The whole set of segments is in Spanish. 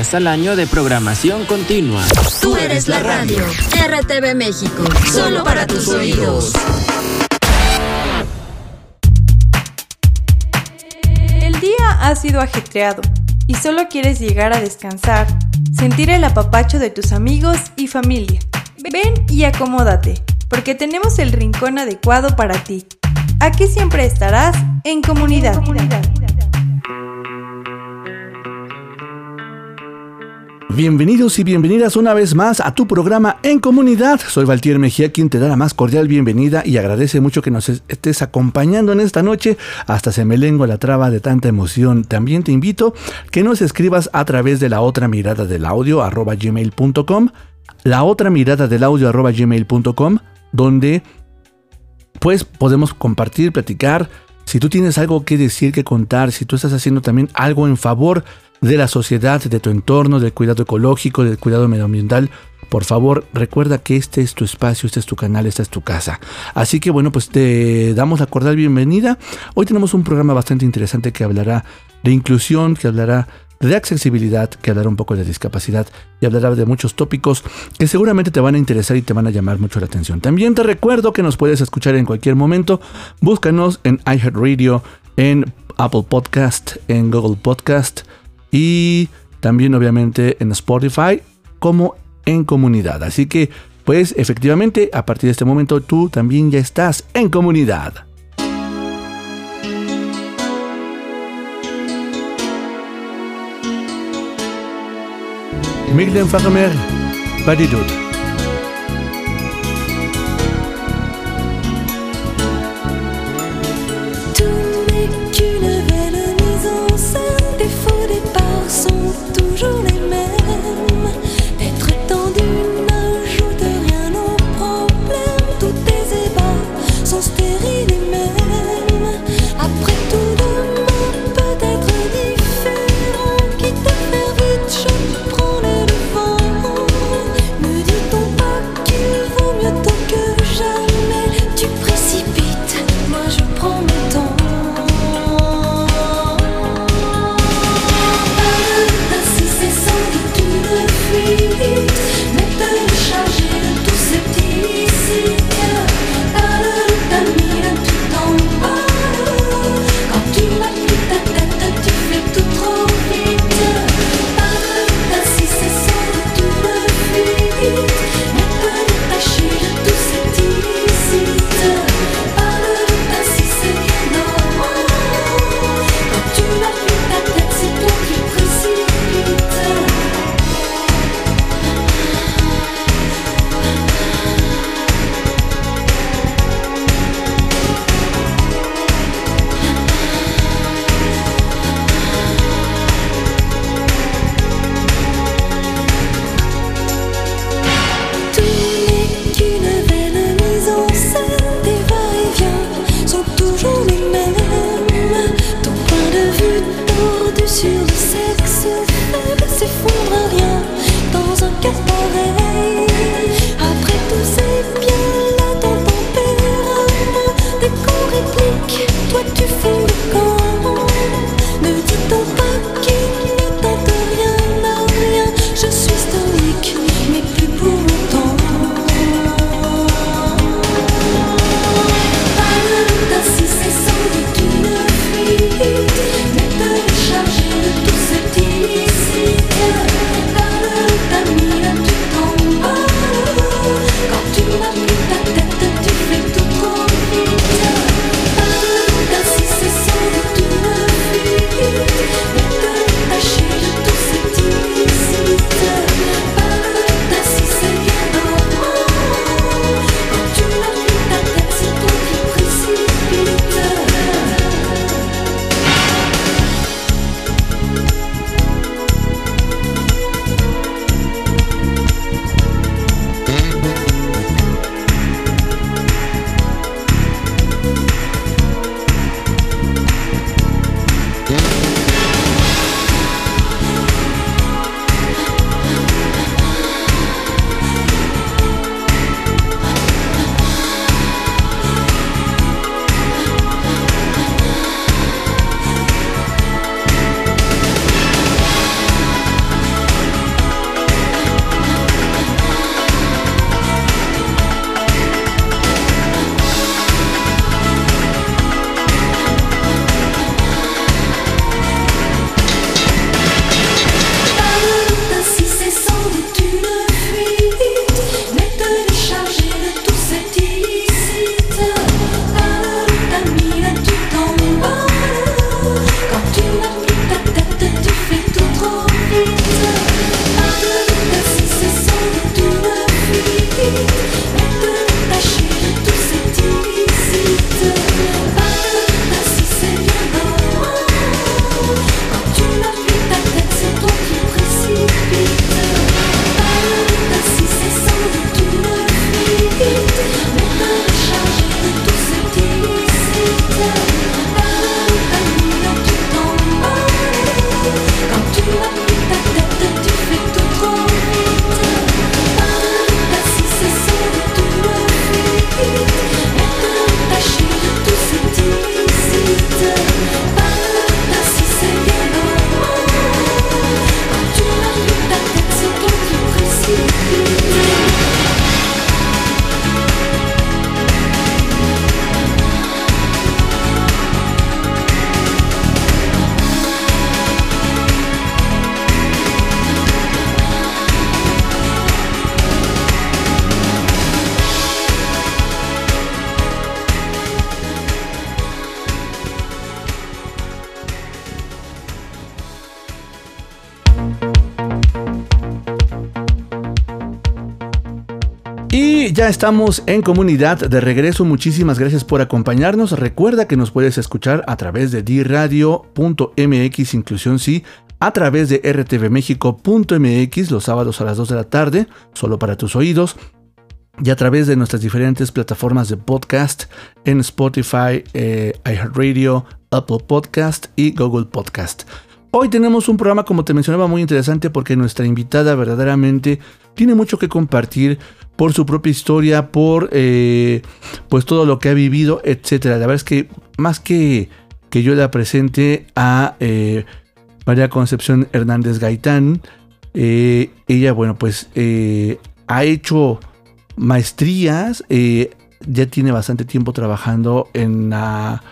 al año de programación continua. Tú eres la radio. RTV México. Solo para tus oídos. El día ha sido ajetreado y solo quieres llegar a descansar, sentir el apapacho de tus amigos y familia. Ven y acomódate, porque tenemos el rincón adecuado para ti. Aquí siempre estarás en comunidad. Bienvenidos y bienvenidas una vez más a tu programa En Comunidad. Soy Valtier Mejía, quien te da la más cordial bienvenida y agradece mucho que nos estés acompañando en esta noche. Hasta se me lengua la traba de tanta emoción. También te invito que nos escribas a través de la otra mirada del audio arroba gmail.com, la otra mirada del audio arroba gmail.com, donde pues podemos compartir, platicar. Si tú tienes algo que decir, que contar, si tú estás haciendo también algo en favor de la sociedad, de tu entorno, del cuidado ecológico, del cuidado medioambiental, por favor recuerda que este es tu espacio, este es tu canal, esta es tu casa. Así que bueno, pues te damos la cordial bienvenida. Hoy tenemos un programa bastante interesante que hablará de inclusión, que hablará de accesibilidad, que hablará un poco de discapacidad y hablará de muchos tópicos que seguramente te van a interesar y te van a llamar mucho la atención. También te recuerdo que nos puedes escuchar en cualquier momento. Búscanos en iHeartRadio, en Apple Podcast, en Google Podcast y también obviamente en Spotify como en comunidad. Así que pues efectivamente a partir de este momento tú también ya estás en comunidad. Miglen Farmer, Badidut. Ya estamos en comunidad de regreso. Muchísimas gracias por acompañarnos. Recuerda que nos puedes escuchar a través de diradio.mx, inclusión sí, a través de rtvmexico.mx los sábados a las 2 de la tarde, solo para tus oídos, y a través de nuestras diferentes plataformas de podcast en Spotify, eh, iHeartRadio, Apple Podcast y Google Podcast. Hoy tenemos un programa, como te mencionaba, muy interesante porque nuestra invitada verdaderamente tiene mucho que compartir por su propia historia, por eh, pues todo lo que ha vivido, etcétera. La verdad es que más que que yo la presente a eh, María Concepción Hernández Gaitán. Eh, ella, bueno, pues eh, ha hecho maestrías, eh, ya tiene bastante tiempo trabajando en la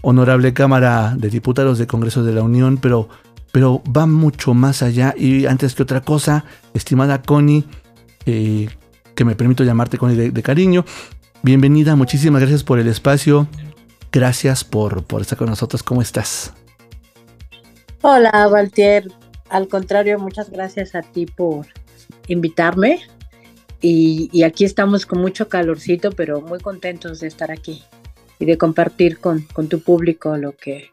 Honorable Cámara de Diputados de Congreso de la Unión, pero, pero va mucho más allá. Y antes que otra cosa, estimada Connie, que me permito llamarte Connie de, cariño, bienvenida, muchísimas gracias por el espacio. Gracias por, por estar con nosotros. ¿Cómo estás? Hola, Valtier. Al contrario, muchas gracias a ti por invitarme. Y, aquí estamos con mucho calorcito, pero muy contentos de estar aquí y de compartir con, tu público lo que,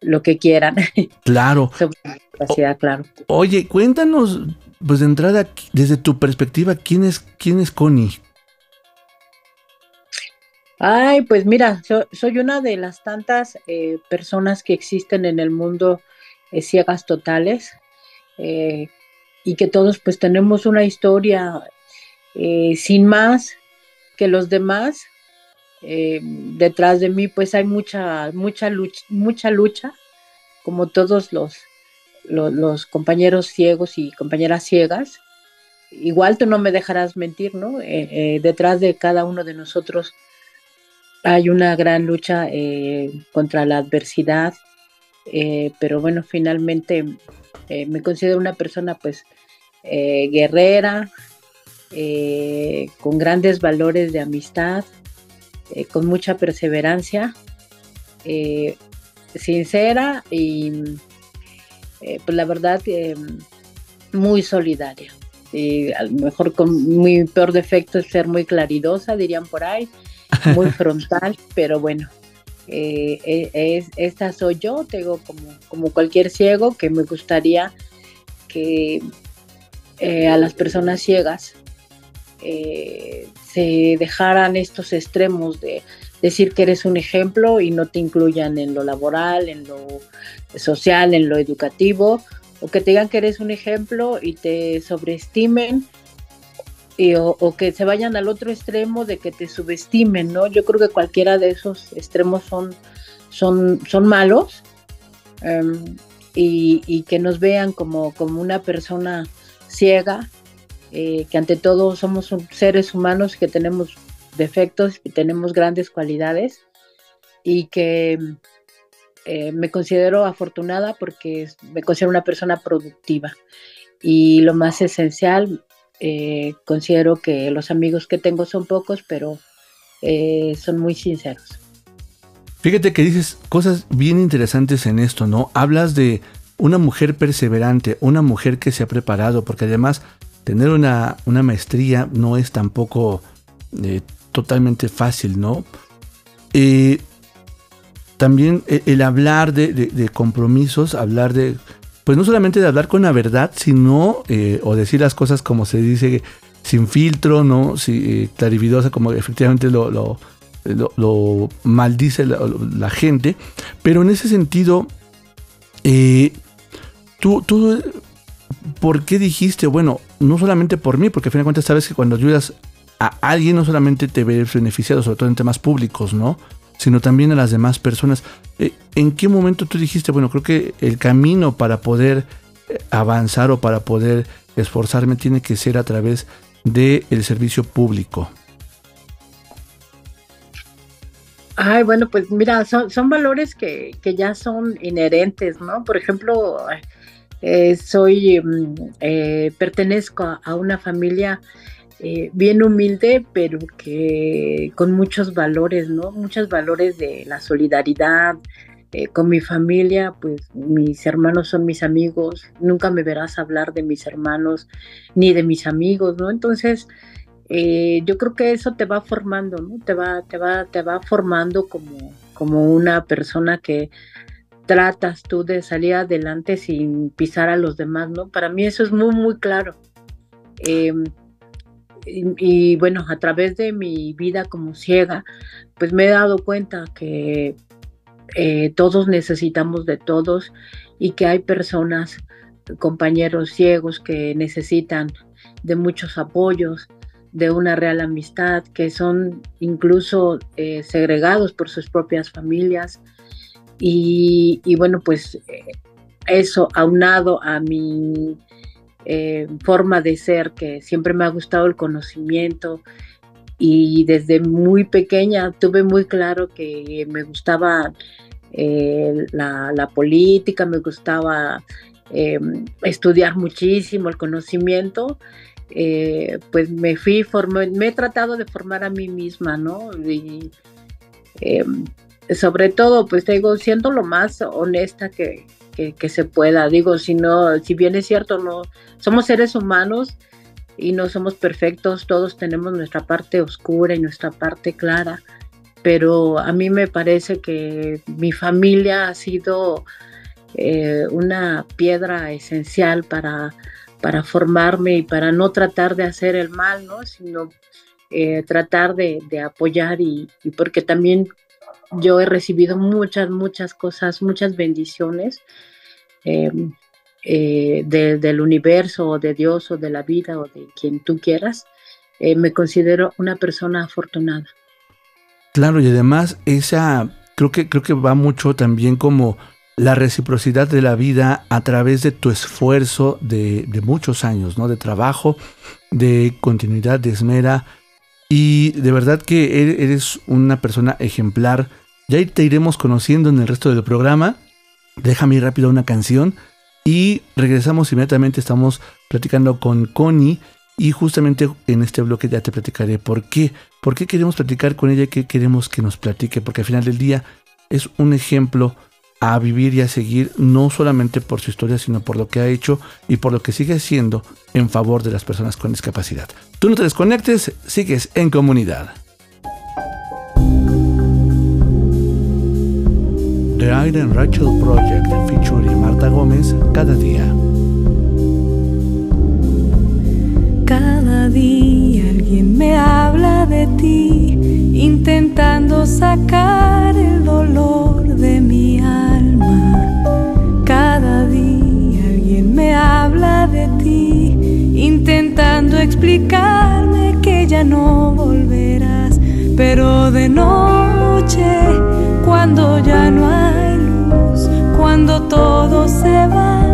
lo que quieran. Claro. claro. Oye, cuéntanos, pues de entrada, desde tu perspectiva, ¿quién es, quién es Connie? Ay, pues mira, soy una de las tantas eh, personas que existen en el mundo eh, ciegas totales eh, y que todos pues tenemos una historia sin más que los demás. detrás de mí pues hay mucha, mucha lucha, mucha lucha, como todos los, los, compañeros ciegos y compañeras ciegas. Igual tú no me dejarás mentir, ¿no? detrás de cada uno de nosotros hay una gran lucha contra la adversidad, eh, pero bueno, finalmente eh, me considero una persona pues eh, guerrera, con grandes valores de amistad, con mucha perseverancia, sincera y pues la verdad muy solidaria. Y a lo mejor con mi peor defecto es ser muy claridosa, dirían por ahí, muy frontal, pero bueno, eh, e, es, esta soy yo, tengo como, como cualquier ciego que me gustaría que eh, a las personas ciegas eh, se dejaran estos extremos de decir que eres un ejemplo y no te incluyan en lo laboral, en lo social, en lo educativo, o que te digan que eres un ejemplo y te sobreestimen o, que se vayan al otro extremo de que te subestimen, ¿no? Yo creo que cualquiera de esos extremos son, son, son malos em, y, que nos vean como, como una persona ciega, eh, que ante todo somos seres humanos que tenemos defectos y tenemos grandes cualidades y que eh, me considero afortunada porque me considero una persona productiva. Y lo más esencial, eh, considero que los amigos que tengo son pocos, pero eh, son muy sinceros. Fíjate que dices cosas bien interesantes en esto, ¿no? Hablas de una mujer perseverante, una mujer que se ha preparado, porque además tener una, una maestría no es tampoco eh, totalmente fácil, ¿no? también el, hablar de, compromisos, hablar de pues no solamente de hablar con la verdad, sino, eh, o decir las cosas como se dice, sin filtro, ¿no? Eh, clarividosa, como efectivamente lo, lo, maldice la, gente. Pero en ese sentido, eh, tú, tú, ¿por qué dijiste, bueno, no solamente por mí, porque al fin de cuentas sabes que cuando ayudas a alguien no solamente te ves beneficiado, sobre todo en temas públicos, ¿no? sino también a las demás personas. Eh, ¿En qué momento tú dijiste, bueno, creo que el camino para poder eh, avanzar o para poder esforzarme tiene que ser a través del servicio público? Ay, bueno, pues mira, son, son valores que, ya son inherentes, ¿no? Por ejemplo, eh, soy, mm, pertenezco a una familia eh, bien humilde, pero que con muchos valores, ¿no? Muchos valores de la solidaridad. Eh, con mi familia, pues mis hermanos son mis amigos, nunca me verás hablar de mis hermanos ni de mis amigos, ¿no? Entonces, eh, yo creo que eso te va formando, ¿no? Te va, te va, te va formando como, como una persona que tratas tú de salir adelante sin pisar a los demás, ¿no? Para mí eso es muy, muy claro. Em, y, bueno, a través de mi vida como ciega, pues me he dado cuenta que eh, todos necesitamos de todos y que hay personas, compañeros ciegos que necesitan de muchos apoyos, de una real amistad, que son incluso eh, segregados por sus propias familias. Y, bueno, pues eh, eso aunado a mi eh, forma de ser, que siempre me ha gustado el conocimiento y desde muy pequeña tuve muy claro que me gustaba eh, la, política, me gustaba em, estudiar muchísimo el conocimiento. Eh, pues me fui, formé, me he tratado de formar a mí misma, ¿no? Y em, sobre todo, pues digo, siendo lo más honesta que, que, se pueda. Digo, si no, si bien es cierto, no, somos seres humanos y no somos perfectos, todos tenemos nuestra parte oscura y nuestra parte clara, pero a mí me parece que mi familia ha sido eh, una piedra esencial para, para formarme y para no tratar de hacer el mal, ¿no? sino eh, tratar de, apoyar y, y, porque también yo he recibido muchas, muchas cosas, muchas bendiciones em, eh, del universo o de Dios o de la vida o de quien tú quieras. Eh, me considero una persona afortunada. Claro, y además esa creo que creo que va mucho también como la reciprocidad de la vida a través de tu esfuerzo de, de muchos años, ¿no? De trabajo, de continuidad, de esmera. Y de verdad que eres una persona ejemplar ya te iremos conociendo en el resto del programa. Déjame ir rápido una canción y regresamos inmediatamente. Estamos platicando con Connie y justamente en este bloque ya te platicaré por qué. ¿Por qué queremos platicar con ella? ¿Qué queremos que nos platique? Porque al final del día es un ejemplo a vivir y a seguir, no solamente por su historia, sino por lo que ha hecho y por lo que sigue haciendo en favor de las personas con discapacidad. Tú no te desconectes, sigues en comunidad. The Iron Rachel Project featuring Marta Gómez cada día. Cada día alguien me habla de ti, intentando sacar el dolor de mi alma. Cada día alguien me habla de ti, intentando explicarme que ya no volverás, pero de noche cuando ya no hay luz, cuando todo se va,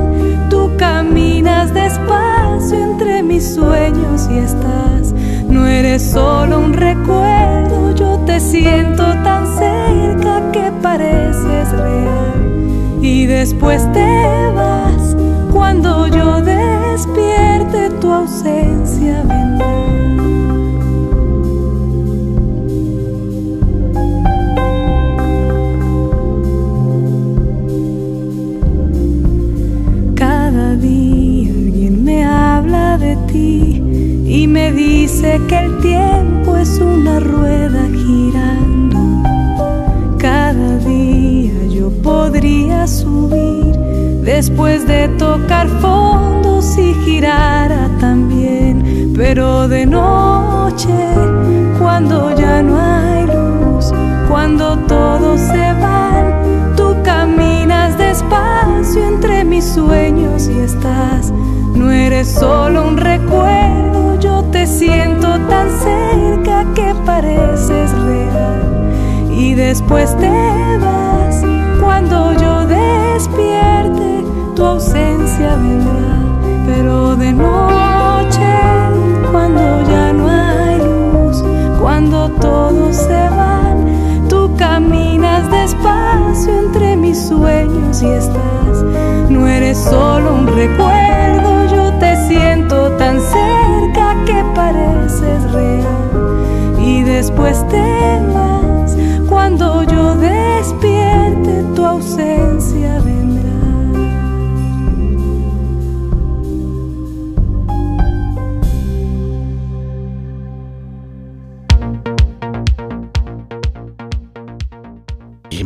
tú caminas despacio entre mis sueños y estás. No eres solo un recuerdo, yo te siento tan cerca que pareces real. Y después te vas, cuando yo despierte tu ausencia dice que el tiempo es una rueda girando. Cada día yo podría subir después de tocar fondo si girara también, pero de noche cuando ya no hay luz, cuando todos se van, tú caminas despacio entre mis sueños y estás. No eres solo un recuerdo, siento tan cerca que pareces real. Y después te vas, cuando yo despierte, tu ausencia vendrá. Pero de noche, cuando ya no hay luz, cuando todos se van, tú caminas despacio entre mis sueños y estás. No eres solo un recuerdo siento tan cerca que pareces real. Y después te vas cuando yo despierte tu ausencia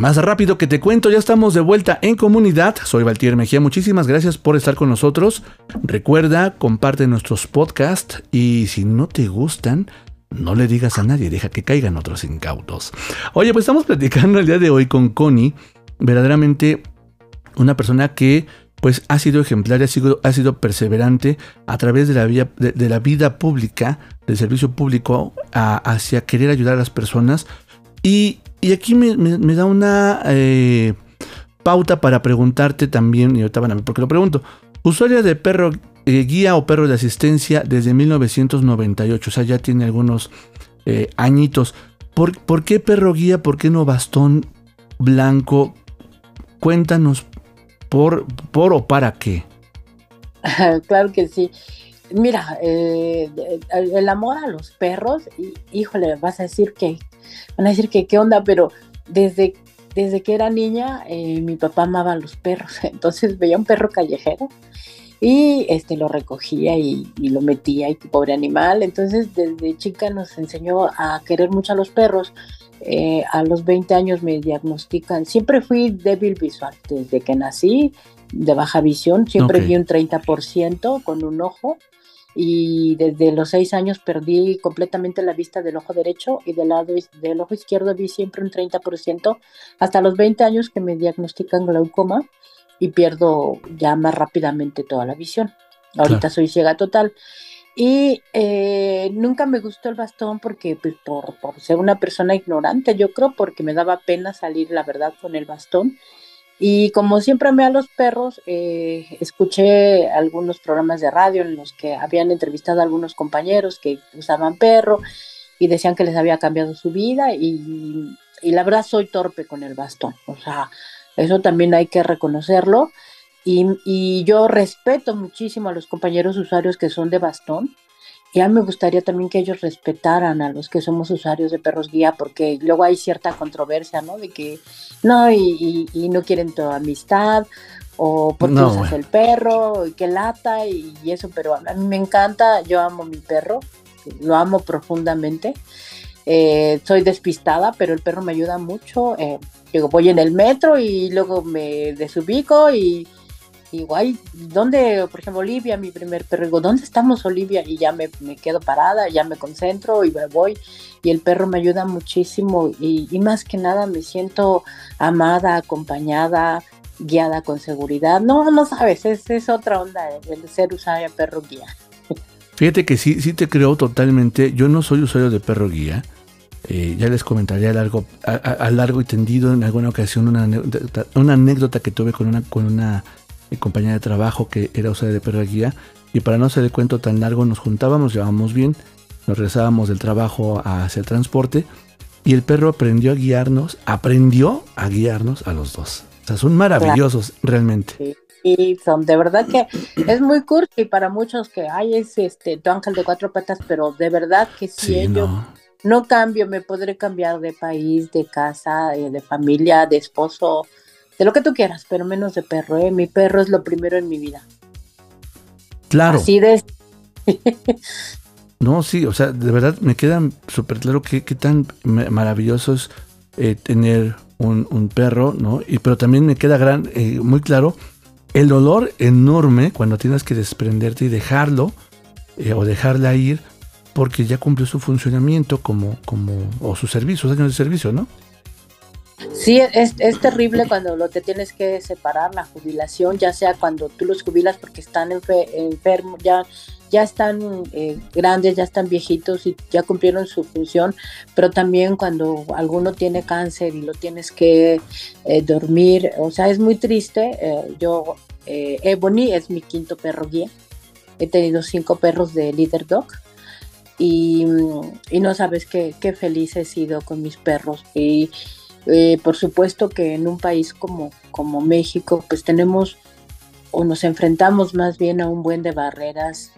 más rápido que te cuento, ya estamos de vuelta en comunidad. Soy Valtier Mejía, muchísimas gracias por estar con nosotros. Recuerda, comparte nuestros podcasts y si no te gustan, no le digas a nadie, deja que caigan otros incautos. Oye, pues estamos platicando el día de hoy con Connie, verdaderamente una persona que pues ha sido ejemplar, ha sido, ha sido perseverante a través de la, de, la vida pública, del servicio público, hacia querer ayudar a las personas. Y, aquí me, da una eh, pauta para preguntarte también, y ahorita van a ver por qué lo pregunto. Usuaria de perro eh, guía o perro de asistencia desde 1998, o sea, ya tiene algunos eh, añitos. ¿Por, ¿Por qué perro guía? ¿Por qué no bastón blanco? Cuéntanos por, por o para qué. claro que sí. Mira, el amor a los perros, híjole, vas a decir que, van a decir que qué onda, pero desde, desde que era niña, eh, mi papá amaba a los perros, entonces veía un perro callejero y este lo recogía y, y, lo metía y pobre animal, entonces desde chica nos enseñó a querer mucho a los perros. Eh, a los 20 años me diagnostican, siempre fui débil visual, desde que nací, de baja visión, siempre vi un 30% con un ojo y desde los 6 años perdí completamente la vista del ojo derecho y del lado del ojo izquierdo vi siempre un 30% hasta los 20 años que me diagnostican glaucoma y pierdo ya más rápidamente toda la visión. Ahorita soy ciega total. Y eh, nunca me gustó el bastón porque, pues, por, ser una persona ignorante, yo creo, porque me daba pena salir, la verdad, con el bastón. Y como siempre me a los perros, eh, escuché algunos programas de radio en los que habían entrevistado a algunos compañeros que usaban perro y decían que les había cambiado su vida y, y la verdad soy torpe con el bastón. O sea, eso también hay que reconocerlo. Y, yo respeto muchísimo a los compañeros usuarios que son de bastón. Y a mí me gustaría también que ellos respetaran a los que somos usuarios de perros guía, porque luego hay cierta controversia, ¿no? De que no, y, no quieren tu amistad, o porque usas el perro, y que lata, y, eso, pero a mí me encanta, yo amo mi perro, lo amo profundamente. Eh, soy despistada, pero el perro me ayuda mucho. Eh, voy en el metro y luego me desubico y igual, ¿dónde, por ejemplo, Olivia, mi primer perro, digo, ¿dónde estamos Olivia? Y ya me, quedo parada, ya me concentro y me voy. Y el perro me ayuda muchísimo y, más que nada me siento amada, acompañada, guiada con seguridad. No, no sabes, es, es otra onda el ser usuario perro guía. Fíjate que sí, sí te creo totalmente. Yo no soy usuario de perro guía. Eh, ya les comentaré a largo, a, largo y tendido en alguna ocasión una una anécdota que tuve con una, con una mi compañera de trabajo que era usuaria de perro guía. Y para no hacer el cuento tan largo, nos juntábamos, llevábamos bien, nos regresábamos del trabajo hacia el transporte y el perro aprendió a guiarnos, aprendió a guiarnos a los dos. O sea, son maravillosos realmente. Y son de verdad que es muy cursi para muchos que hay es este tu ángel de cuatro patas, pero de verdad que si no. no cambio, me podré cambiar de país, de casa, eh, de familia, de esposo, de lo que tú quieras, pero menos de perro, ¿eh? Mi perro es lo primero en mi vida. Claro. Así de... no, sí, o sea, de verdad me queda súper claro qué, tan maravilloso es eh, tener un, perro, ¿no? Y, pero también me queda gran, eh, muy claro el dolor enorme cuando tienes que desprenderte y dejarlo eh, o dejarla ir porque ya cumplió su funcionamiento como, como, o su servicio, sus años de servicio, ¿no? Sí, es, es, terrible cuando lo te tienes que separar, la jubilación, ya sea cuando tú los jubilas porque están enfermos, ya, ya están eh, grandes, ya están viejitos y ya cumplieron su función, pero también cuando alguno tiene cáncer y lo tienes que eh, dormir, o sea, es muy triste. Eh, yo, Ebony es mi quinto perro guía, he tenido cinco perros de Leader Dog. Y, y no sabes qué, qué feliz he sido con mis perros. Y, eh, por supuesto que en un país como, como México, pues tenemos o nos enfrentamos más bien a un buen de barreras,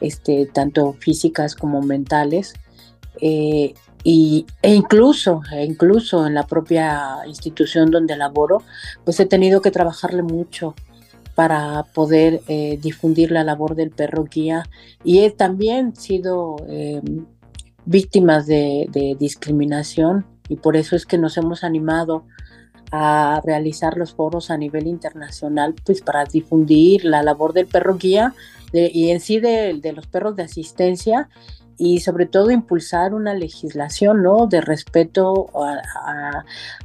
este, tanto físicas como mentales, eh, y, e incluso, e incluso en la propia institución donde laboro, pues he tenido que trabajarle mucho para poder eh, difundir la labor del perro guía. Y he también sido víctima de, de discriminación y por eso es que nos hemos animado a realizar los foros a nivel internacional, pues para difundir la labor del perro guía de- y en sí de, de los perros de asistencia y sobre todo impulsar una legislación, ¿no? De respeto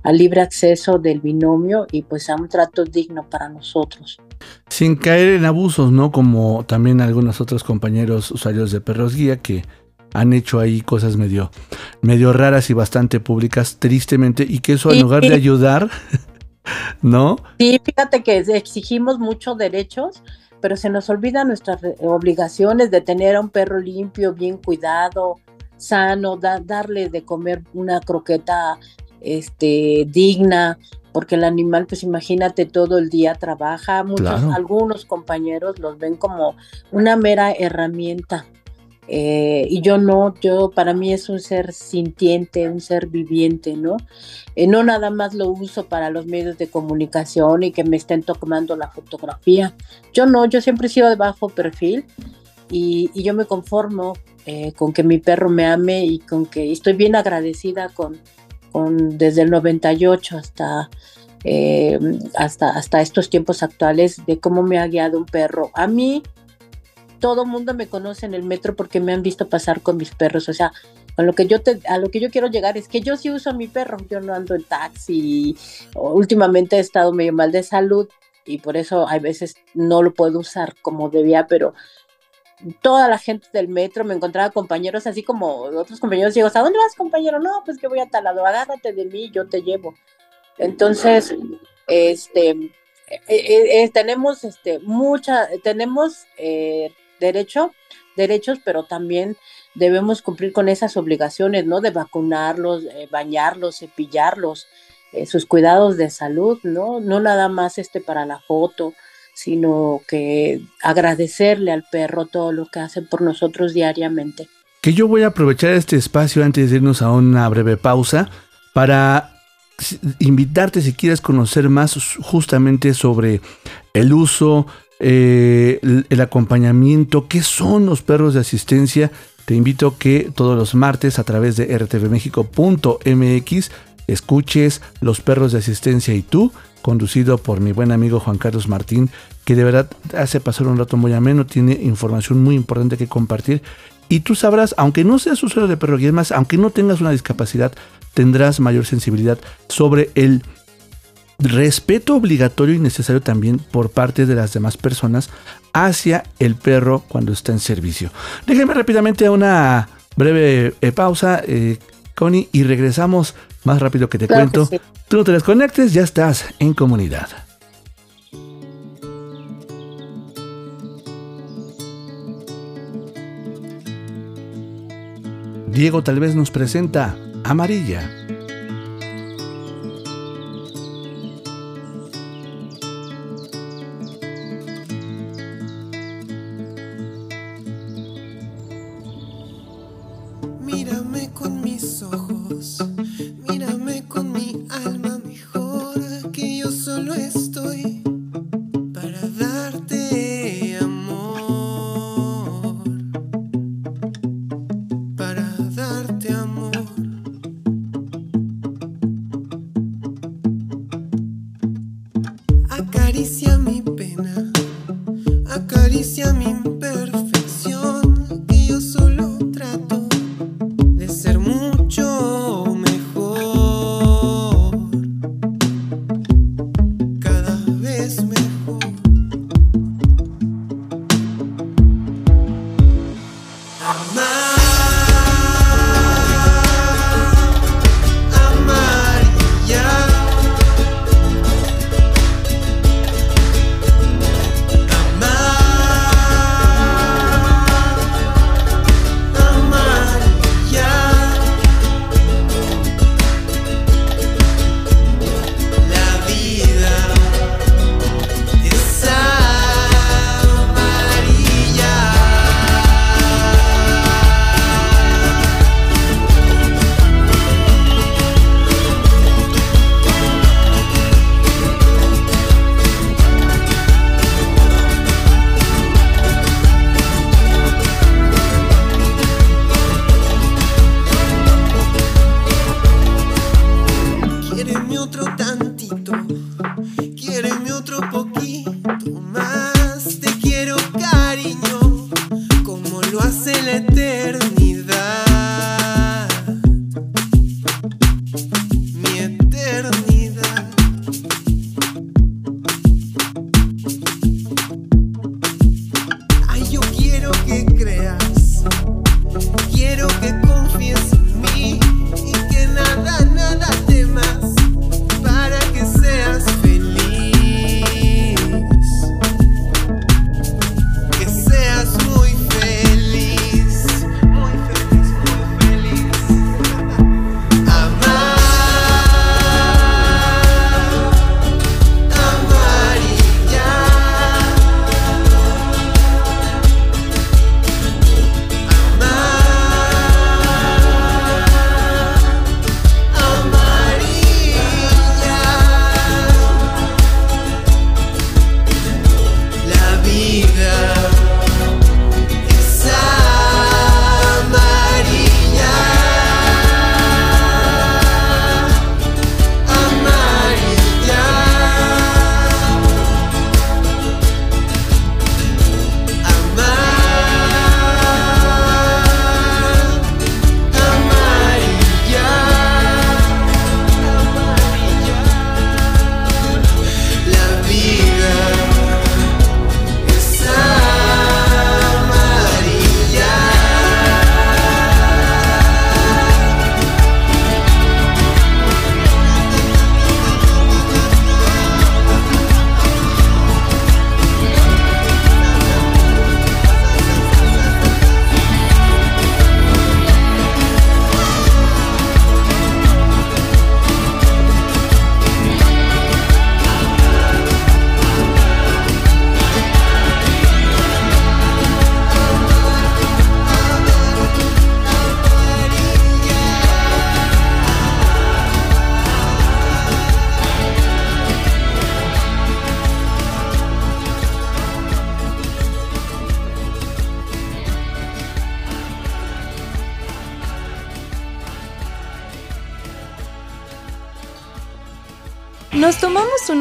al libre acceso del binomio y pues a un trato digno para nosotros. Sin caer en abusos, ¿no? Como también algunos otros compañeros usuarios de perros guía que han hecho ahí cosas medio, medio raras y bastante públicas, tristemente, y que eso en lugar de ayudar, ¿no? Sí, fíjate que exigimos muchos derechos, pero se nos olvidan nuestras obligaciones de tener a un perro limpio, bien cuidado, sano, da- darle de comer una croqueta este, digna, porque el animal, pues imagínate, todo el día trabaja. Muchos, Claro. algunos compañeros los ven como una mera herramienta. Eh, y yo no, yo para mí es un ser sintiente, un ser viviente, ¿no? Eh, no nada más lo uso para los medios de comunicación y que me estén tomando la fotografía. Yo no, yo siempre he sido de bajo perfil y, y yo me conformo eh, con que mi perro me ame y con que estoy bien agradecida con, con desde el 98 hasta, eh, hasta, hasta estos tiempos actuales de cómo me ha guiado un perro. A mí, todo mundo me conoce en el metro porque me han visto pasar con mis perros, o sea, con lo que yo te, a lo que yo quiero llegar es que yo sí uso a mi perro, yo no ando en taxi, últimamente he estado medio mal de salud y por eso hay veces no lo puedo usar como debía, pero toda la gente del metro me encontraba compañeros así como otros compañeros digo, ¿a dónde vas compañero? No, pues que voy a tal lado, agárrate de mí, yo te llevo. Entonces, este, eh, eh, eh, tenemos este, mucha, tenemos derecho, derechos, pero también debemos cumplir con esas obligaciones, ¿no? De vacunarlos, eh, bañarlos, cepillarlos, eh, sus cuidados de salud, ¿no? No nada más este para la foto, sino que agradecerle al perro todo lo que hace por nosotros diariamente. Que yo voy a aprovechar este espacio antes de irnos a una breve pausa para invitarte si quieres conocer más justamente sobre el uso, eh, el, acompañamiento, qué son los perros de asistencia. Te invito que todos los martes a través de rtvmexico.mx escuches Los perros de asistencia y tú, conducido por mi buen amigo Juan Carlos Martín, que de verdad hace pasar un rato muy ameno, tiene información muy importante que compartir y tú sabrás, aunque no seas usuario de perro guía, es más, aunque no tengas una discapacidad, tendrás mayor sensibilidad sobre el respeto obligatorio y necesario también por parte de las demás personas hacia el perro cuando está en servicio. Déjenme rápidamente una breve eh, pausa, eh, Connie, y regresamos más rápido que te Claro que cuento. sí. Tú no te desconectes, ya estás en comunidad. Diego tal vez nos presenta Amarilla.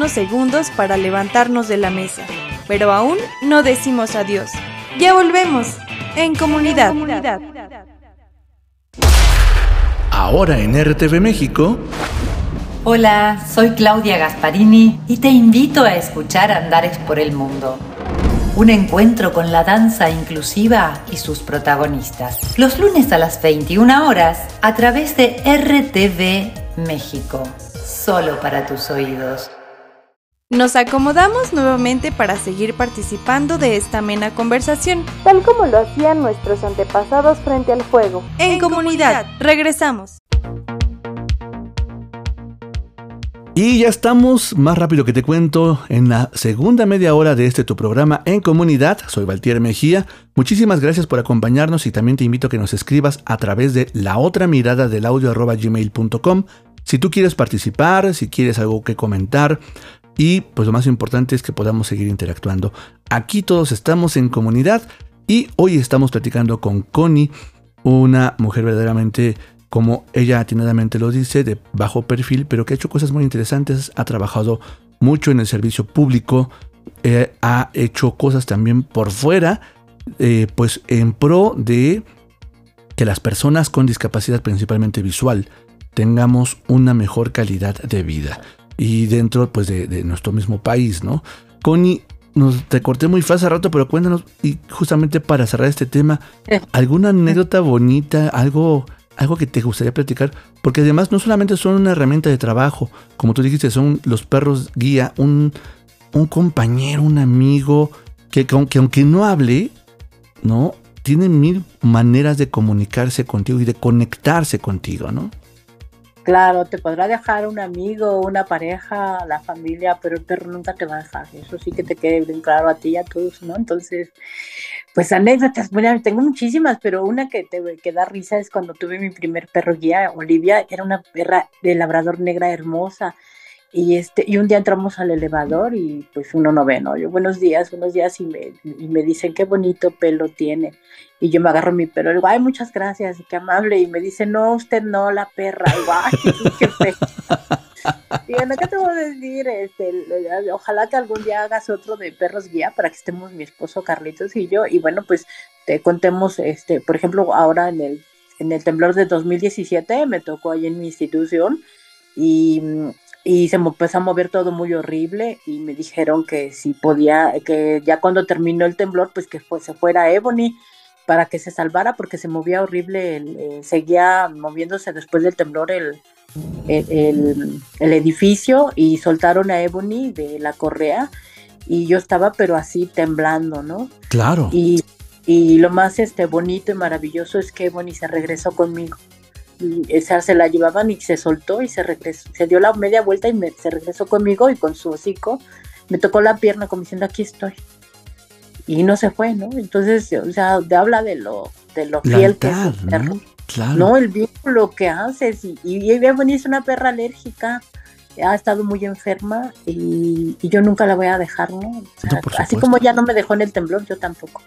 Unos segundos para levantarnos de la mesa, pero aún no decimos adiós. Ya volvemos, en comunidad. Ahora en RTV México, Hola, soy Claudia Gasparini y te invito a escuchar Andares por el Mundo. Un encuentro con la danza inclusiva y sus protagonistas. Los lunes a las 21 horas a través de RTV México. Solo para tus oídos. Nos acomodamos nuevamente para seguir participando de esta amena conversación, tal como lo hacían nuestros antepasados frente al fuego. En, comunidad, regresamos. Y ya estamos, más rápido que te cuento, en la segunda media hora de este tu programa en comunidad. Soy Valtier Mejía. Muchísimas gracias por acompañarnos y también te invito a que nos escribas a través de la otra mirada del audio arroba gmail.com. Si tú quieres participar, si quieres algo que comentar y pues lo más importante es que podamos seguir interactuando. Aquí todos estamos en comunidad y hoy estamos platicando con Connie, una mujer verdaderamente como ella atinadamente lo dice, de bajo perfil, pero que ha hecho cosas muy interesantes, ha trabajado mucho en el servicio público, eh, ha hecho cosas también por fuera, eh, pues en pro de que las personas con discapacidad principalmente visual tengamos una mejor calidad de vida y dentro pues de, de nuestro mismo país, ¿no? Connie, nos te corté muy fácil rato, pero cuéntanos, y justamente para cerrar este tema, ¿alguna anécdota bonita, algo algo que te gustaría platicar, porque además no solamente son una herramienta de trabajo, como tú dijiste, son los perros guía, un, un compañero, un amigo, que, que aunque, aunque no hable, ¿no? Tiene mil maneras de comunicarse contigo y de conectarse contigo, ¿no? Claro, te podrá dejar un amigo, una pareja, la familia, pero el perro nunca te va a dejar. Eso sí que te quede bien claro a ti y a todos, ¿no? Entonces, pues anécdotas, bueno, tengo muchísimas, pero una que te da risa es cuando tuve mi primer perro guía, Olivia, era una perra de labrador negra hermosa. Y, este, y un día entramos al elevador y pues uno no ve, ¿no? Yo, buenos días, buenos días, y me, y me dicen qué bonito pelo tiene. Y yo me agarro mi pelo y digo, ay, muchas gracias, y qué amable. Y me dice, no, usted no, la perra. Y qué feo. Y bueno, ¿qué te voy a decir? Este, ojalá que algún día hagas otro de perros guía para que estemos mi esposo Carlitos y yo. Y bueno, pues te contemos, este, por ejemplo, ahora en el, en el temblor de 2017 me tocó ahí en mi institución y y se me empezó a mover todo muy horrible y me dijeron que si podía, que ya cuando terminó el temblor, pues que fue, se fuera a Ebony para que se salvara porque se movía horrible, el, eh, seguía moviéndose después del temblor el, el, el- el edificio y soltaron a Ebony de la correa y yo estaba pero así temblando, ¿no? Claro. Y, y lo más este, bonito y maravilloso es que Ebony se regresó conmigo. Y, esa se la llevaban y se soltó y se regresó, se dio la media vuelta y me- se regresó conmigo y con su hocico me tocó la pierna como diciendo aquí estoy. Y no se fue, ¿no? Entonces, o sea, te habla de lo, de lo fiel que es. ¿no? Claro. No, el vínculo que haces. Y, y Ebony es una perra alérgica, ha estado muy enferma y, y yo nunca la voy a dejar, ¿no? O sea, No, así como ya no me dejó en el temblor, yo tampoco.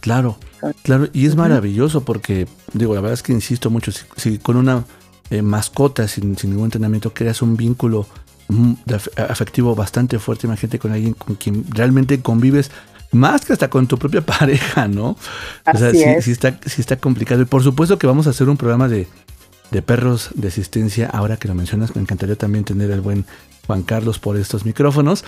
Claro, claro, y es maravilloso porque, digo, la verdad es que insisto mucho, si, si con una eh, mascota sin, sin ningún entrenamiento creas un vínculo mm, afectivo bastante fuerte, imagínate con alguien con quien realmente convives más que hasta con tu propia pareja, ¿no? O sea, Así sí, es. sí está, sí está complicado. Y por supuesto que vamos a hacer un programa de, de perros de asistencia, ahora que lo mencionas, me encantaría también tener al buen Juan Carlos por estos micrófonos,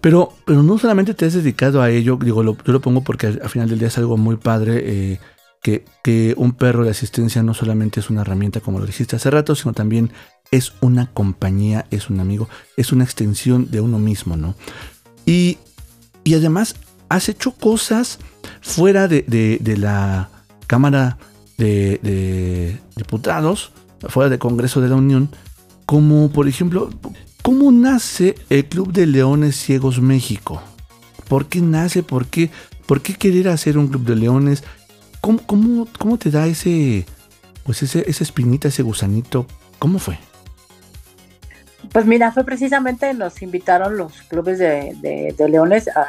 pero, pero no solamente te has dedicado a ello, digo, yo lo pongo porque al, al final del día es algo muy padre, eh, que, que un perro de asistencia no solamente es una herramienta, como lo dijiste hace rato, sino también es una compañía, es un amigo, es una extensión de uno mismo, ¿no? Y, y además has hecho cosas fuera de, de- la Cámara de Diputados, fuera del Congreso de la Unión, como por ejemplo, ¿cómo nace el Club de Leones Ciegos México? ¿Por qué nace? ¿Por qué, por qué querer hacer un Club de Leones? ¿Cómo, cómo, cómo te da ese, pues ese, esa espinita, ese gusanito? ¿Cómo fue? Pues mira, fue precisamente, nos invitaron los clubes de, de- leones. ah,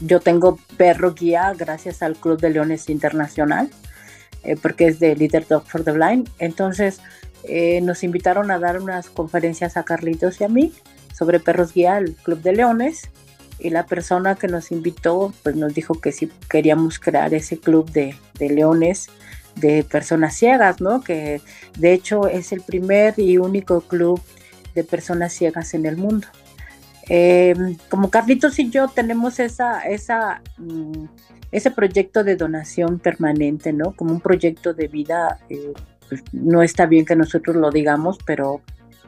yo tengo perro guía gracias al Club de Leones Internacional, eh, porque es de Leader Dog for the Blind. Entonces eh, nos invitaron a dar unas conferencias a Carlitos y a mí sobre perros guía al Club de Leones. Y la persona que nos invitó, pues nos dijo que si queríamos crear ese club de, de leones de personas ciegas, ¿no? Que de hecho es el primer y único club de personas ciegas en el mundo. Eh, como Carlitos y yo tenemos esa, esa, mm, ese proyecto de donación permanente, ¿no? Como un proyecto de vida, eh, pues, no está bien que nosotros lo digamos, pero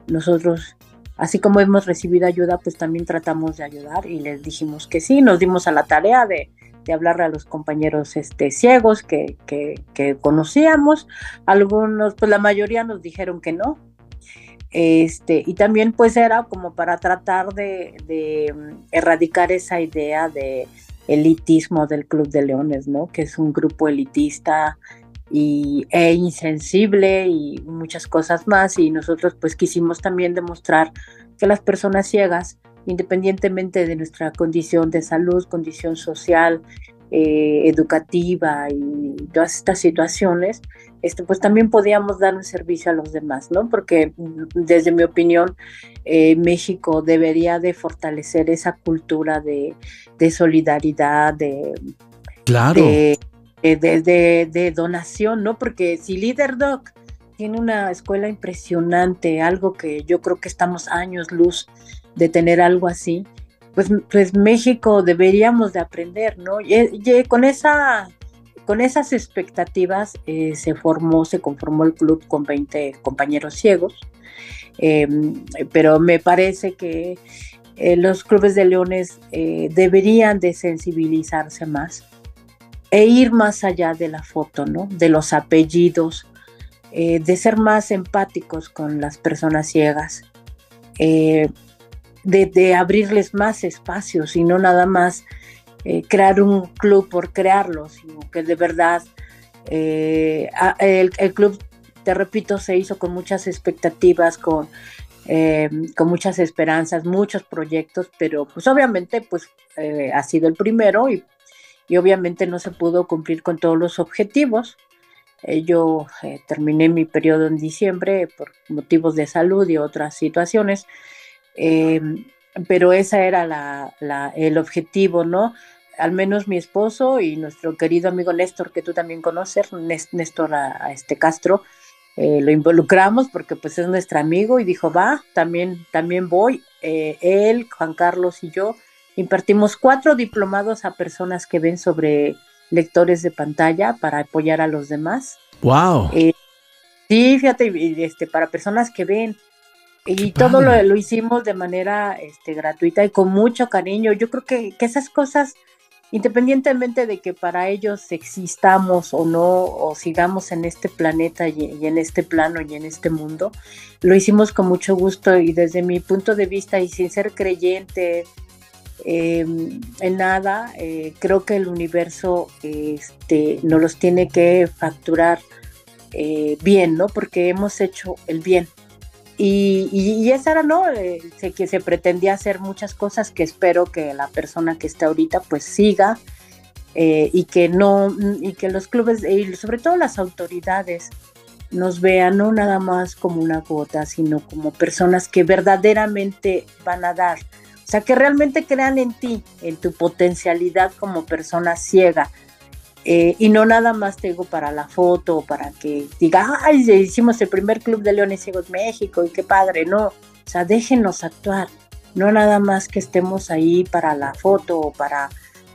nosotros, así como hemos recibido ayuda, pues también tratamos de ayudar y les dijimos que sí, nos dimos a la tarea de, de hablarle a los compañeros este, ciegos que, que, conocíamos. Algunos, pues la mayoría nos dijeron que no, este, y también pues era como para tratar de, de, mm, erradicar esa idea de elitismo del Club de Leones, ¿no? Que es un grupo elitista y, e insensible y muchas cosas más. Y nosotros pues quisimos también demostrar que las personas ciegas, independientemente de nuestra condición de salud, condición social, eh, educativa y todas estas situaciones, este, pues también podíamos dar un servicio a los demás, ¿no? Porque mm, desde mi opinión, eh, México debería de fortalecer esa cultura de, de solidaridad, de, Claro. de, de- donación, ¿no? Porque si Leader Dog tiene una escuela impresionante, algo que yo creo que estamos años luz de tener algo así, pues, pues México deberíamos de aprender, ¿no? Y, y con esa con esas expectativas eh, se formó, se conformó el club con 20 compañeros ciegos, eh, pero me parece que eh, los clubes de leones eh, deberían de sensibilizarse más e ir más allá de la foto, ¿no? De los apellidos, eh, de ser más empáticos con las personas ciegas, eh, de, abrirles más espacios y no nada más eh, crear un club por crearlo, sino que de verdad el, club, te repito, se hizo con muchas expectativas, con, con muchas esperanzas, muchos proyectos, pero pues obviamente pues ha sido el primero y, y obviamente no se pudo cumplir con todos los objetivos. Eh, yo eh, terminé mi periodo en diciembre por motivos de salud y otras situaciones, eh, pero ese era la- el objetivo, ¿no? Al menos mi esposo y nuestro querido amigo Néstor, que tú también conoces, Néstor este Castro, lo involucramos porque pues es nuestro amigo y dijo, va, también, también voy. Él, Juan Carlos y yo impartimos cuatro diplomados a personas que ven sobre lectores de pantalla para apoyar a los demás. ¡Wow! Eh, sí, fíjate, este, para personas que ven. Y todo lo, lo hicimos de manera este, gratuita y con mucho cariño. Yo creo que, que esas cosas, independientemente de que para ellos existamos o no, o sigamos en este planeta y, y en este plano y en este mundo, lo hicimos con mucho gusto y desde mi punto de vista y sin ser creyente eh, en nada, eh, creo que el universo este, nos los tiene que facturar eh, bien, ¿no? Porque hemos hecho el bien. Y, y, y esa era, ¿no? Eh, sé que se pretendía hacer muchas cosas que espero que la persona que está ahorita pues siga y que no, y que los clubes, y sobre todo las autoridades, nos vean no nada más como una gota, sino como personas que verdaderamente van a dar. O sea, que realmente crean en ti, en tu potencialidad como persona ciega. Eh, y no nada más te digo para la foto, para que diga, ay, hicimos el primer club de Leones Ciegos México y qué padre, no. O sea, déjenos actuar, no nada más que estemos ahí para la foto o para,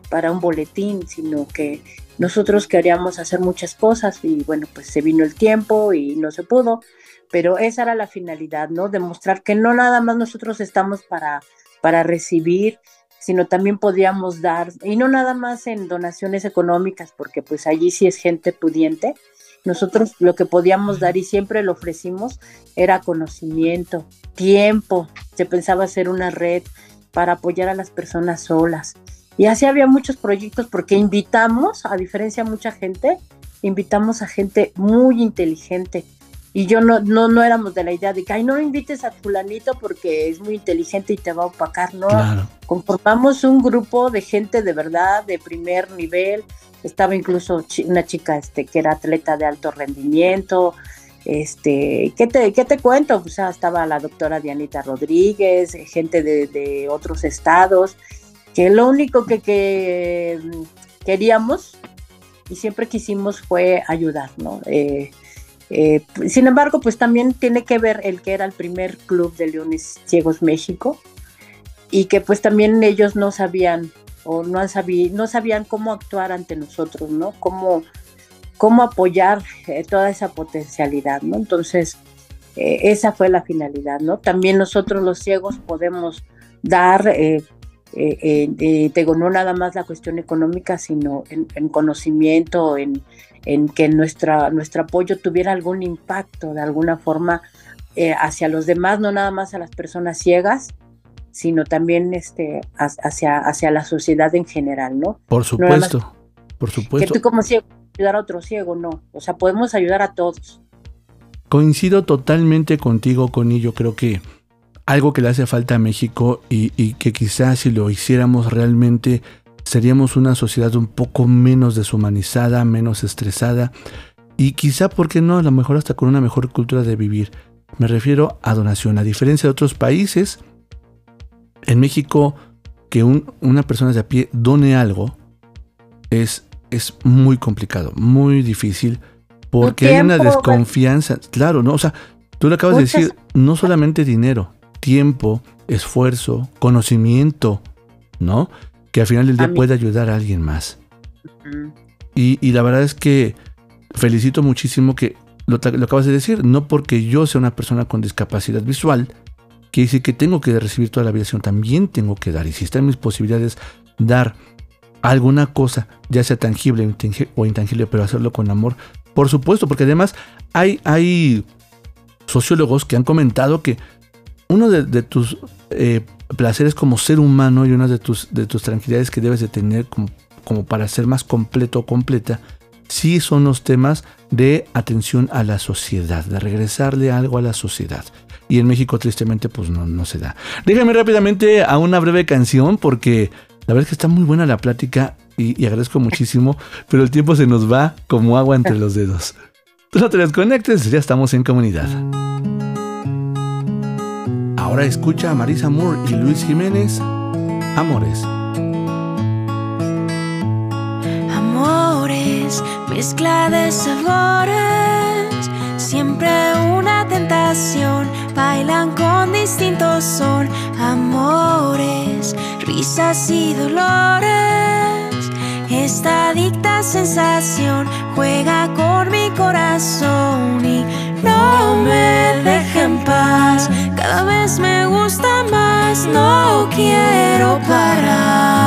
para un boletín, sino que nosotros queríamos hacer muchas cosas y bueno, pues se vino el tiempo y no se pudo, pero esa era la finalidad, ¿no? Demostrar que no nada más nosotros estamos para, para recibir, sino también podíamos dar, y no nada más en donaciones económicas, porque pues allí sí es gente pudiente. Nosotros lo que podíamos dar y siempre lo ofrecimos era conocimiento, tiempo. Se pensaba hacer una red para apoyar a las personas solas. Y así había muchos proyectos porque invitamos, a diferencia de mucha gente, invitamos a gente muy inteligente. Y yo no, no, no éramos de la idea de que, ay, no invites a fulanito porque es muy inteligente y te va a opacar. No, Claro. conformamos un grupo de gente de verdad, de primer nivel. Estaba incluso una chica este, que era atleta de alto rendimiento. Este, ¿qué te, qué te cuento? O sea, estaba la doctora Dianita Rodríguez, gente de, de otros estados, que lo único que, que mm, queríamos y siempre quisimos fue ayudar, ¿no? Eh, eh, sin embargo, pues también tiene que ver el que era el primer club de Leones Ciegos México y que pues también ellos no sabían o no, sabi- no sabían cómo actuar ante nosotros, ¿no? Cómo, cómo apoyar eh, toda esa potencialidad, ¿no? Entonces, eh, esa fue la finalidad, ¿no? También nosotros los ciegos podemos dar, eh, digo, no nada más la cuestión económica, sino en, en conocimiento, en, en que nuestra, nuestro apoyo tuviera algún impacto de alguna forma eh, hacia los demás, no nada más a las personas ciegas, sino también este, ha- hacia, hacia la sociedad en general, ¿no? Por No supuesto. Por que supuesto. tú como ciego ayudar a otro ciego, no. O sea, podemos ayudar a todos. Coincido totalmente contigo, Connie. Yo creo que algo que le hace falta a México y, y que quizás si lo hiciéramos realmente seríamos una sociedad un poco menos deshumanizada, menos estresada y quizá, ¿por qué no? A lo mejor hasta con una mejor cultura de vivir. Me refiero a donación. A diferencia de otros países, en México que un- una persona de a pie done algo es, es muy complicado, muy difícil, porque hay una desconfianza. Claro, ¿no? O sea, tú lo acabas Muchas- de decir, no solamente dinero, tiempo, esfuerzo, conocimiento, ¿no? Que al final del día A puede ayudar a alguien más. Y, y la verdad es que felicito muchísimo que lo, acabas de decir, no porque yo sea una persona con discapacidad visual, que dice que tengo que recibir toda la vida, sino también tengo que dar. Y si está en mis posibilidades dar alguna cosa, ya sea tangible o intangible, pero hacerlo con amor, por supuesto, porque además hay, hay sociólogos que han comentado que uno de, de tus eh, placeres como ser humano y una de tus, de tus tranquilidades que debes de tener como, como para ser más completo o completa, sí son los temas de atención a la sociedad, de regresarle algo a la sociedad. Y en México tristemente pues no, no se da. Déjame rápidamente a una breve canción porque la verdad es que está muy buena la plática y, y agradezco muchísimo, pero el tiempo se nos va como agua entre los dedos. Tú no te desconectes, ya estamos en comunidad. Ahora escucha a Marisa Moore y Luis Jiménez, Amores. Amores, mezcla de sabores, siempre sensación, bailan con distintos son, amores, risas y dolores. Esta adicta sensación juega con mi corazón y no me deja en paz. Cada vez me gusta más, no quiero parar.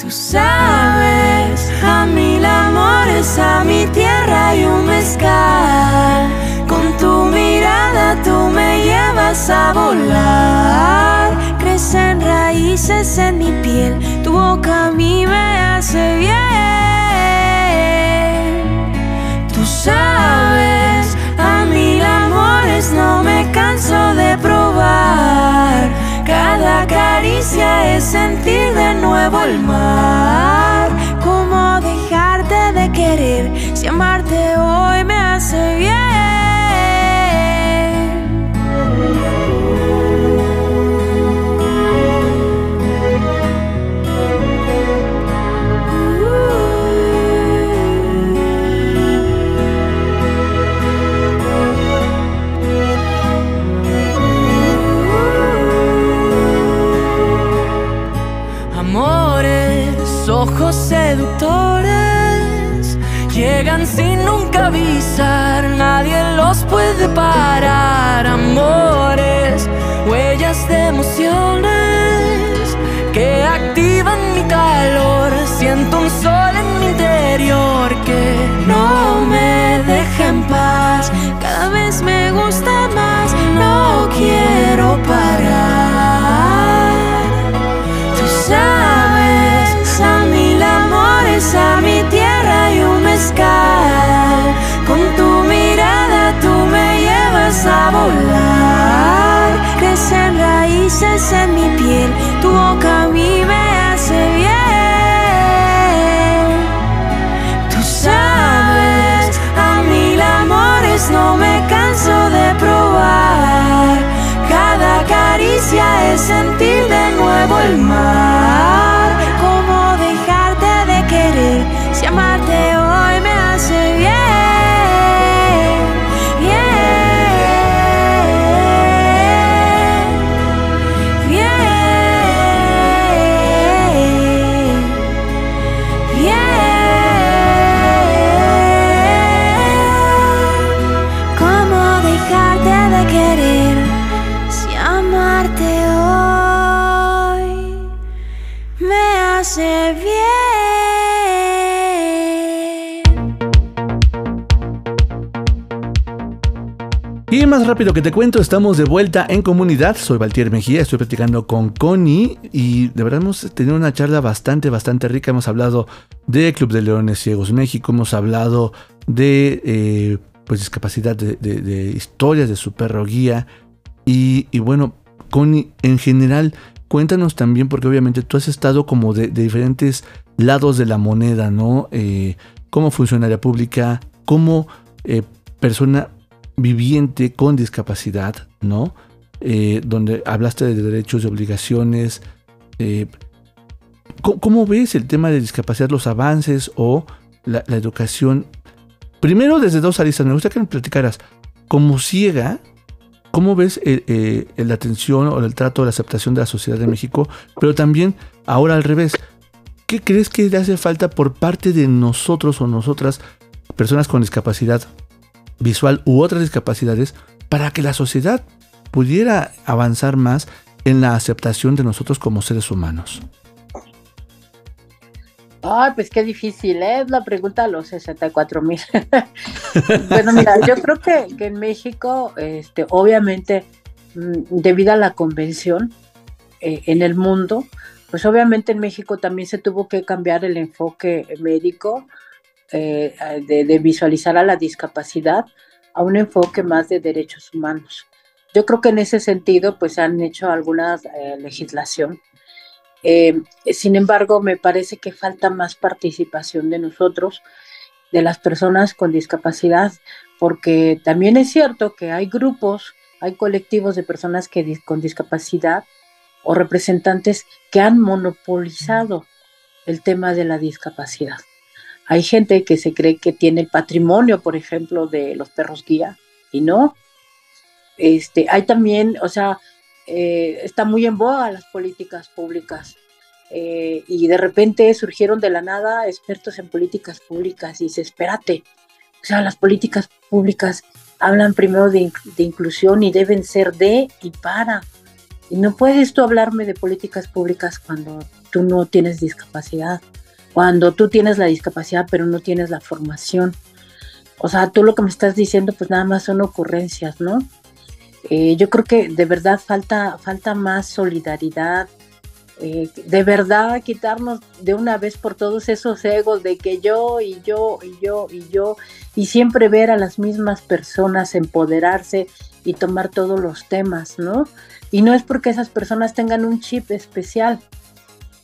Tú sabes, a mil amores, a mi tierra y un mezcal. Con tu mirada tú me llevas a volar. Crecen raíces en mi piel, tu boca a mí me hace bien. Cada caricia es sentir de nuevo el mar. ¿Cómo dejarte de querer si amarte hoy me hace bien? En mi piel, tu boca a mí me hace bien. Tú sabes, a mil amores no me canso de probar. Cada caricia es sentir de nuevo el mar. Más rápido que te cuento, estamos de vuelta en comunidad. Soy Valtier Mejía, estoy platicando con Connie y de verdad hemos tenido una charla bastante, bastante rica. Hemos hablado de Club de Leones Ciegos México, hemos hablado de eh, pues discapacidad, de, historias de su perro guía. Y, bueno, Connie, en general, cuéntanos también, porque obviamente tú has estado como de, de diferentes lados de la moneda, ¿no? Eh, como funcionaria pública, como eh, persona viviente con discapacidad, ¿no? Eh, donde hablaste de derechos y obligaciones. eh, ¿cómo, ves el tema de discapacidad, los avances o la, educación? Primero, desde dos aristas, me gustaría que me platicaras, como ciega, ¿cómo ves eh, la atención o el trato, la aceptación de la sociedad de México? Pero también, ahora al revés, ¿qué crees que le hace falta por parte de nosotros o nosotras, personas con discapacidad visual u otras discapacidades, para que la sociedad pudiera avanzar más en la aceptación de nosotros como seres humanos? Ay, pues qué difícil, ¿eh? es la pregunta a los 64 mil. bueno, mira, yo creo que, que en México, este, obviamente, mm, debido a la convención eh, en el mundo, pues obviamente en México también se tuvo que cambiar el enfoque médico eh, de, de visualizar a la discapacidad a un enfoque más de derechos humanos. Yo creo que en ese sentido, pues han hecho alguna eh, legislación eh, sin embargo, me parece que falta más participación de nosotros, de las personas con discapacidad, porque también es cierto que hay grupos, hay colectivos de personas que con discapacidad o representantes que han monopolizado el tema de la discapacidad. Hay gente que se cree que tiene el patrimonio, por ejemplo, de los perros guía y no. Este, hay también, o sea, eh, está muy en boga las políticas públicas. eh, y de repente surgieron de la nada expertos en políticas públicas y dice, espérate, o sea, las políticas públicas hablan primero de, de inclusión y deben ser de y para. Y no puedes tú hablarme de políticas públicas cuando tú no tienes discapacidad, cuando tú tienes la discapacidad pero no tienes la formación. O sea, tú lo que me estás diciendo pues nada más son ocurrencias, ¿no? Eh, yo creo que de verdad falta, falta más solidaridad, eh, de verdad quitarnos de una vez por todos esos egos de que yo y yo y yo y yo y siempre ver a las mismas personas empoderarse y tomar todos los temas, ¿no? Y no es porque esas personas tengan un chip especial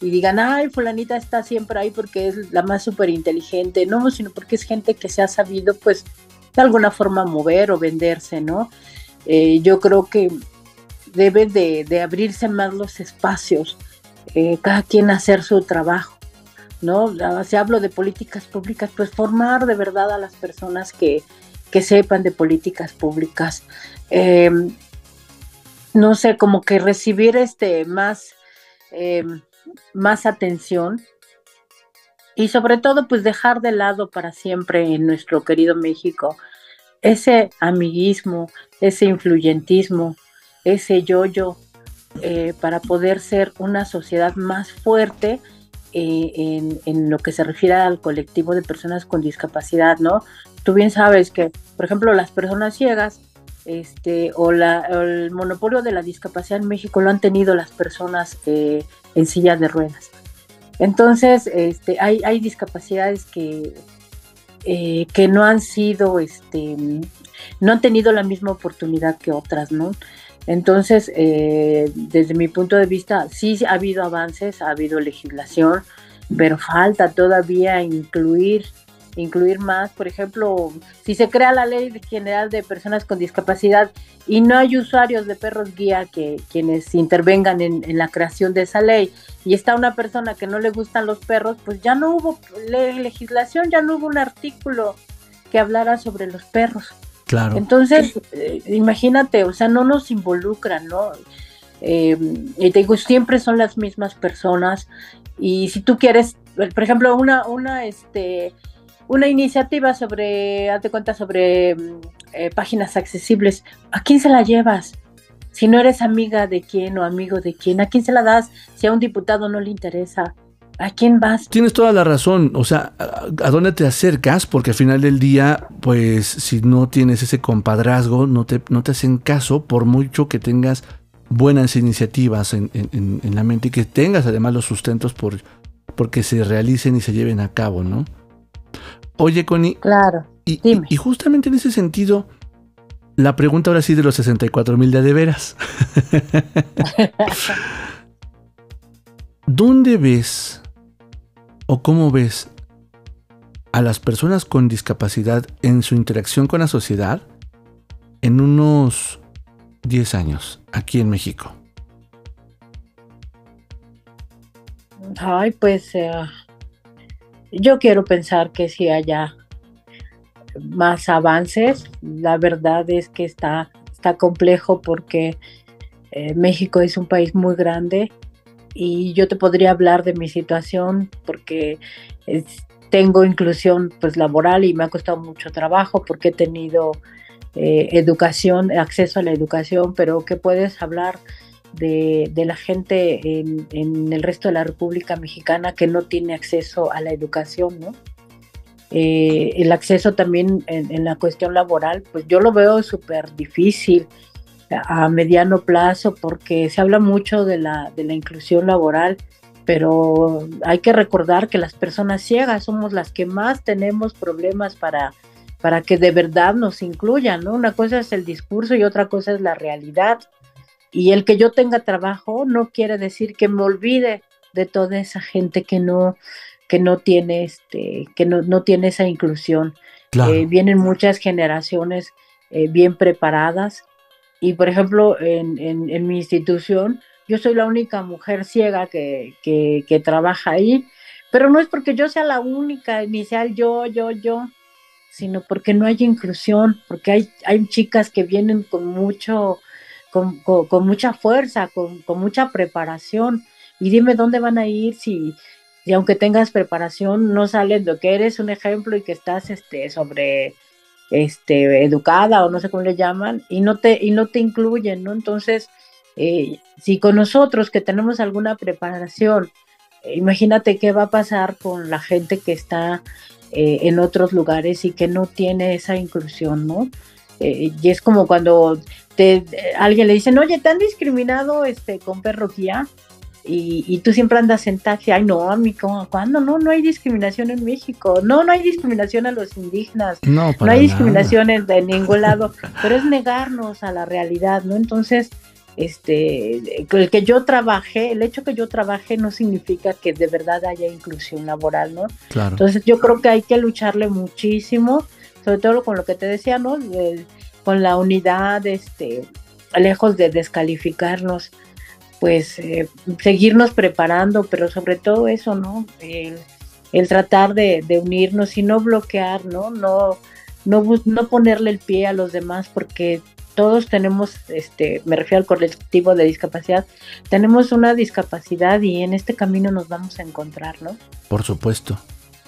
y digan, ay, fulanita está siempre ahí porque es la más súper inteligente, no, sino porque es gente que se ha sabido, pues, de alguna forma mover o venderse, ¿no? Eh, yo creo que debe de, de abrirse más los espacios, eh, cada quien hacer su trabajo, ¿no? Si hablo de políticas públicas, pues formar de verdad a las personas que, que sepan de políticas públicas. Eh, no sé, como que recibir este más, eh, más atención y sobre todo pues dejar de lado para siempre en nuestro querido México ese amiguismo, ese influyentismo, ese yo-yo, eh, para poder ser una sociedad más fuerte eh, en, en lo que se refiere al colectivo de personas con discapacidad, ¿no? Tú bien sabes que, por ejemplo, las personas ciegas este, o, el monopolio de la discapacidad en México lo han tenido las personas eh, en sillas de ruedas. Entonces, este, hay, hay discapacidades que, eh, que no han sido, este, no han tenido la misma oportunidad que otras, ¿no? Entonces, eh, desde mi punto de vista, sí ha habido avances, ha habido legislación, pero falta todavía incluir, incluir más. Por ejemplo, si se crea la ley general de personas con discapacidad y no hay usuarios de perros guía que quienes intervengan en, en la creación de esa ley y está una persona que no le gustan los perros, pues ya no hubo le- legislación, ya no hubo un artículo que hablara sobre los perros. Claro. Entonces, eh, imagínate, o sea, no nos involucran, ¿no? Eh, y te digo, siempre son las mismas personas. Y si tú quieres, por ejemplo, una, una, este, una iniciativa sobre, hazte cuenta, sobre mm, eh, páginas accesibles, ¿a quién se la llevas? Si no eres amiga de quién o amigo de quién, ¿a quién se la das? Si a un diputado no le interesa, ¿a quién vas? Tienes toda la razón, o sea, ¿a, dónde te acercas? Porque al final del día, pues si no tienes ese compadrazgo, no te, no te hacen caso por mucho que tengas buenas iniciativas en- en- en la mente y que tengas además los sustentos por porque se realicen y se lleven a cabo, ¿no? Oye, Connie, Claro. y, y- y justamente en ese sentido, la pregunta ahora sí de los 64 mil de de veras. ¿Dónde ves o cómo ves a las personas con discapacidad en su interacción con la sociedad en unos 10 años aquí en México? Ay, pues eh, yo quiero pensar que sí haya más avances. La verdad es que está, está complejo porque eh, México es un país muy grande y yo te podría hablar de mi situación porque es- tengo inclusión pues laboral y me ha costado mucho trabajo porque he tenido eh, educación, acceso a la educación, pero ¿qué puedes hablar de, la gente en, el resto de la República Mexicana que no tiene acceso a la educación. Eh, el acceso también en, en la cuestión laboral, pues yo lo veo súper difícil a mediano plazo porque se habla mucho de la, de la inclusión laboral, pero hay que recordar que las personas ciegas somos las que más tenemos problemas para, para que de verdad nos incluyan, ¿no? Una cosa es el discurso y otra cosa es la realidad. Y el que yo tenga trabajo no quiere decir que me olvide de toda esa gente que no, que no tiene este, que no, no tiene esa inclusión. Claro. Eh, vienen muchas generaciones eh, bien preparadas. Y por ejemplo, en, en- en mi institución, yo soy la única mujer ciega que, que- que trabaja ahí, pero no es porque yo sea la única, el yo, yo, yo, sino porque no hay inclusión, porque hay, hay chicas que vienen con mucho, con, mucha fuerza, con, mucha preparación. Y dime dónde van a ir si, si aunque tengas preparación, no sales de que eres un ejemplo y que estás este, sobre este, educada o no sé cómo le llaman, y no te, y no te incluyen, ¿no? Entonces, eh, si con nosotros que tenemos alguna preparación, imagínate qué va a pasar con la gente que está eh, en otros lugares y que no tiene esa inclusión, ¿no? Eh, y es como cuando te, alguien le dicen, oye, te han discriminado este, con perro guía y, y tú siempre andas en taxi, ay no, a mí, ¿cómo- ¿cuándo? No, no hay discriminación en México, no, no hay discriminación a los indígenas, No, no hay discriminación en, de ningún lado, pero es negarnos a la realidad, ¿no? Entonces, este, el que yo trabaje, el hecho que yo trabaje no significa que de verdad haya inclusión laboral, ¿no? Claro. Entonces yo creo que hay que lucharle muchísimo, sobre todo con lo que te decía, ¿no? De- con la unidad, este, lejos de descalificarnos, pues eh, seguirnos preparando, pero sobre todo eso, ¿no? El, el tratar de, de unirnos y no bloquear, ¿no? No, no, no ponerle el pie a los demás porque todos tenemos, este, me refiero al colectivo de discapacidad, tenemos una discapacidad y en este camino nos vamos a encontrar, ¿no? Por supuesto,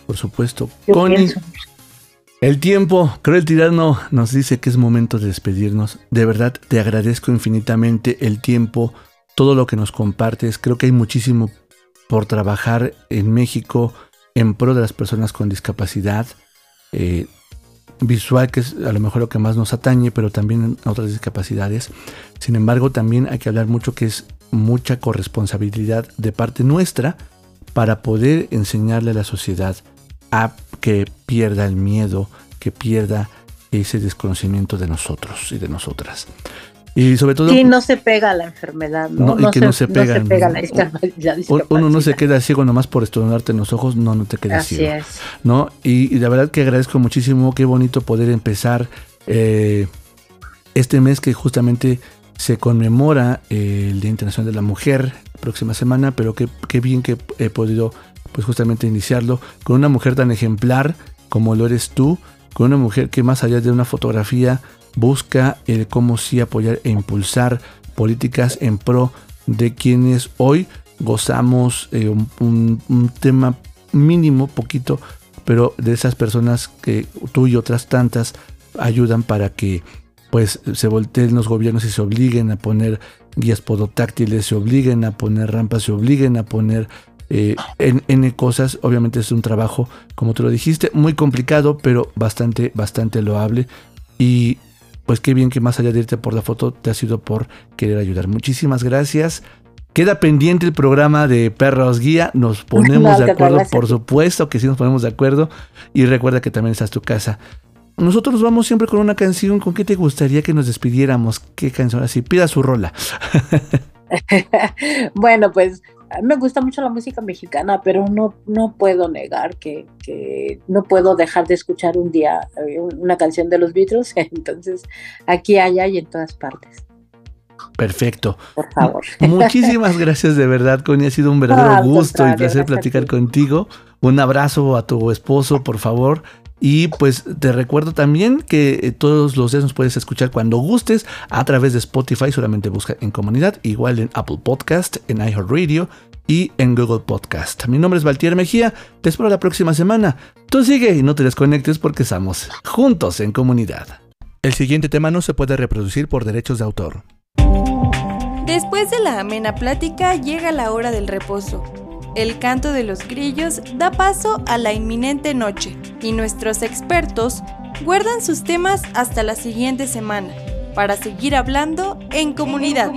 por supuesto. Connie. El tiempo, Cruel Tirano nos dice que es momento de despedirnos. De verdad, te agradezco infinitamente el tiempo, todo lo que nos compartes. Creo que hay muchísimo por trabajar en México en pro de las personas con discapacidad eh, visual, que es a lo mejor lo que más nos atañe, pero también en otras discapacidades. Sin embargo, también hay que hablar mucho que es mucha corresponsabilidad de parte nuestra para poder enseñarle a la sociedad a que pierda el miedo, que pierda ese desconocimiento de nosotros y de nosotras. Y sobre todo, Sí, no se pega la enfermedad, ¿no? No, y que no se pega, uno no se queda ciego nomás por estornudarte en los ojos, no, no te quedas Así ciego. es. ¿no? Y, y la verdad que agradezco muchísimo, qué bonito poder empezar eh, este mes que justamente se conmemora el Día Internacional de la Mujer, próxima semana, pero qué, qué bien que he podido pues justamente iniciarlo con una mujer tan ejemplar como lo eres tú, con una mujer que más allá de una fotografía busca el cómo sí apoyar e impulsar políticas en pro de quienes hoy gozamos eh, un, un- tema mínimo, poquito, pero de esas personas que tú y otras tantas ayudan para que pues se volteen los gobiernos y se obliguen a poner guías podotáctiles, se obliguen a poner rampas, se obliguen a poner eh, en, N cosas. Obviamente es un trabajo, como tú lo dijiste, muy complicado, pero bastante, bastante loable. Y pues qué bien que más allá de irte por la foto, te ha sido por querer ayudar. Muchísimas gracias. Queda pendiente el programa de Perros Guía. Nos ponemos No, de acuerdo, por supuesto que sí nos ponemos de acuerdo. Y recuerda que también estás tu casa. Nosotros nos vamos siempre con una canción. ¿Con qué te gustaría que nos despidiéramos? ¿Qué canción? Así, pida su rola. bueno, pues a mí me gusta mucho la música mexicana, pero no, no puedo negar que, que no puedo dejar de escuchar un día eh, una canción de los Beatles. Entonces, aquí, allá y en todas partes, Perfecto. por favor. Muchísimas gracias de verdad, Connie. Ha sido un verdadero No, gusto y placer platicar ti. contigo. Un abrazo a tu esposo, por favor. Y pues te recuerdo también que eh, todos los días nos puedes escuchar cuando gustes a través de Spotify. Solamente busca en comunidad, igual en Apple Podcast, en iHeartRadio y en Google Podcast. Mi nombre es Valtier Mejía. Te espero la próxima semana. Tú sigue y no te desconectes porque estamos juntos en comunidad. El siguiente tema no se puede reproducir por derechos de autor. Después de la amena plática llega la hora del reposo. El canto de los grillos da paso a la inminente noche y nuestros expertos guardan sus temas hasta la siguiente semana para seguir hablando en comunidad.